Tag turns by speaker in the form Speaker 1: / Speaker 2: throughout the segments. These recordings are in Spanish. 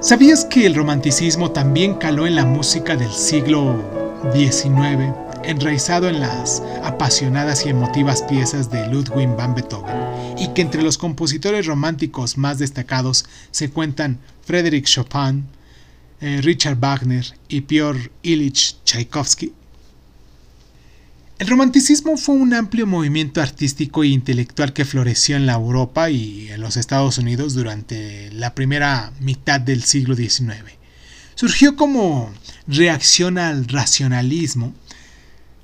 Speaker 1: ¿Sabías que el romanticismo también caló en la música del siglo XIX, enraizado en las apasionadas y emotivas piezas de Ludwig van Beethoven, y que entre los compositores románticos más destacados se cuentan Frédéric Chopin, eh, Richard Wagner y Piotr Ilich Tchaikovsky? El romanticismo fue un amplio movimiento artístico e intelectual que floreció en la Europa y en los Estados Unidos durante la primera mitad del siglo XIX. Surgió como reacción al racionalismo,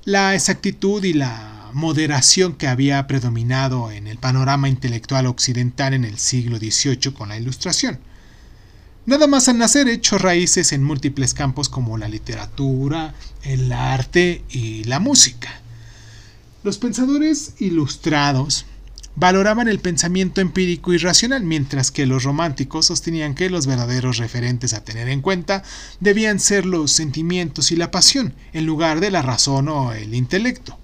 Speaker 1: la exactitud y la moderación que había predominado en el panorama intelectual occidental en el siglo XVIII con la Ilustración. Nada más al nacer echó raíces en múltiples campos como la literatura, el arte y la música. Los pensadores ilustrados valoraban el pensamiento empírico y racional, mientras que los románticos sostenían que los verdaderos referentes a tener en cuenta debían ser los sentimientos y la pasión, en lugar de la razón o el intelecto.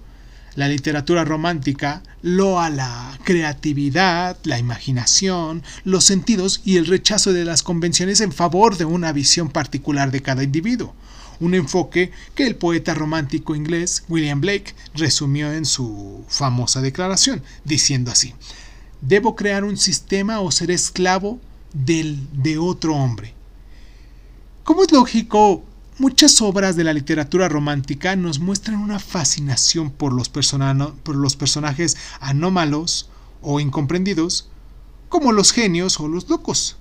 Speaker 1: La literatura romántica loa la creatividad, la imaginación, los sentidos y el rechazo de las convenciones en favor de una visión particular de cada individuo un enfoque que el poeta romántico inglés William Blake resumió en su famosa declaración, diciendo así, Debo crear un sistema o ser esclavo del de otro hombre. Como es lógico, muchas obras de la literatura romántica nos muestran una fascinación por los, por los personajes anómalos o incomprendidos, como los genios o los locos.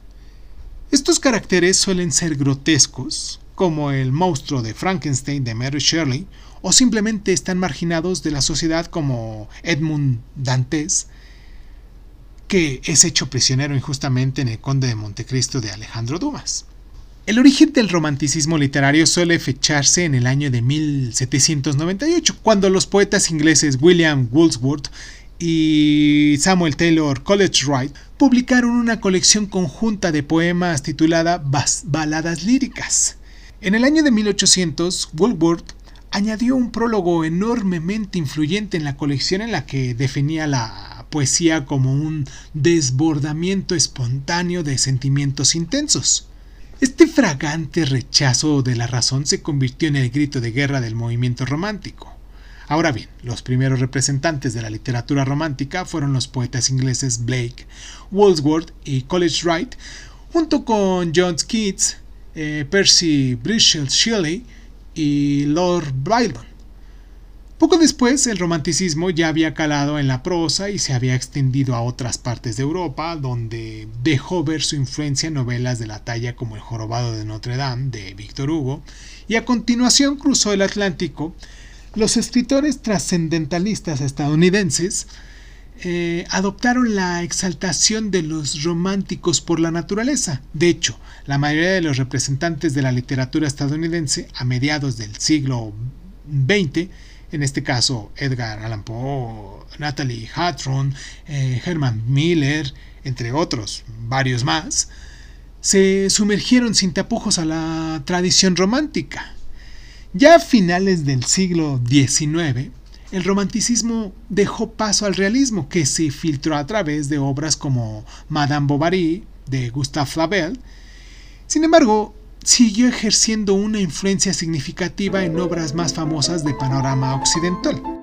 Speaker 1: Estos caracteres suelen ser grotescos, como el monstruo de Frankenstein de Mary Shelley, o simplemente están marginados de la sociedad como Edmund Dantes, que es hecho prisionero injustamente en el Conde de Montecristo de Alejandro Dumas. El origen del romanticismo literario suele fecharse en el año de 1798, cuando los poetas ingleses William Wordsworth y Samuel Taylor Coleridge Wright publicaron una colección conjunta de poemas titulada Baladas líricas. En el año de 1800, Woolworth añadió un prólogo enormemente influyente en la colección en la que definía la poesía como un desbordamiento espontáneo de sentimientos intensos. Este fragante rechazo de la razón se convirtió en el grito de guerra del movimiento romántico. Ahora bien, los primeros representantes de la literatura romántica fueron los poetas ingleses Blake, Wordsworth y Coleridge Wright, junto con John Keats, eh, Percy Bysshe Shelley y Lord Byron. Poco después, el romanticismo ya había calado en la prosa y se había extendido a otras partes de Europa, donde dejó ver su influencia en novelas de la talla como El jorobado de Notre Dame de Victor Hugo, y a continuación cruzó el Atlántico. Los escritores trascendentalistas estadounidenses eh, adoptaron la exaltación de los románticos por la naturaleza. De hecho, la mayoría de los representantes de la literatura estadounidense a mediados del siglo XX, en este caso Edgar Allan Poe, Natalie Hawthorne, eh, Herman Miller, entre otros, varios más, se sumergieron sin tapujos a la tradición romántica. Ya a finales del siglo XIX, el romanticismo dejó paso al realismo, que se filtró a través de obras como Madame Bovary de Gustave Flaubert. Sin embargo, siguió ejerciendo una influencia significativa en obras más famosas de panorama occidental.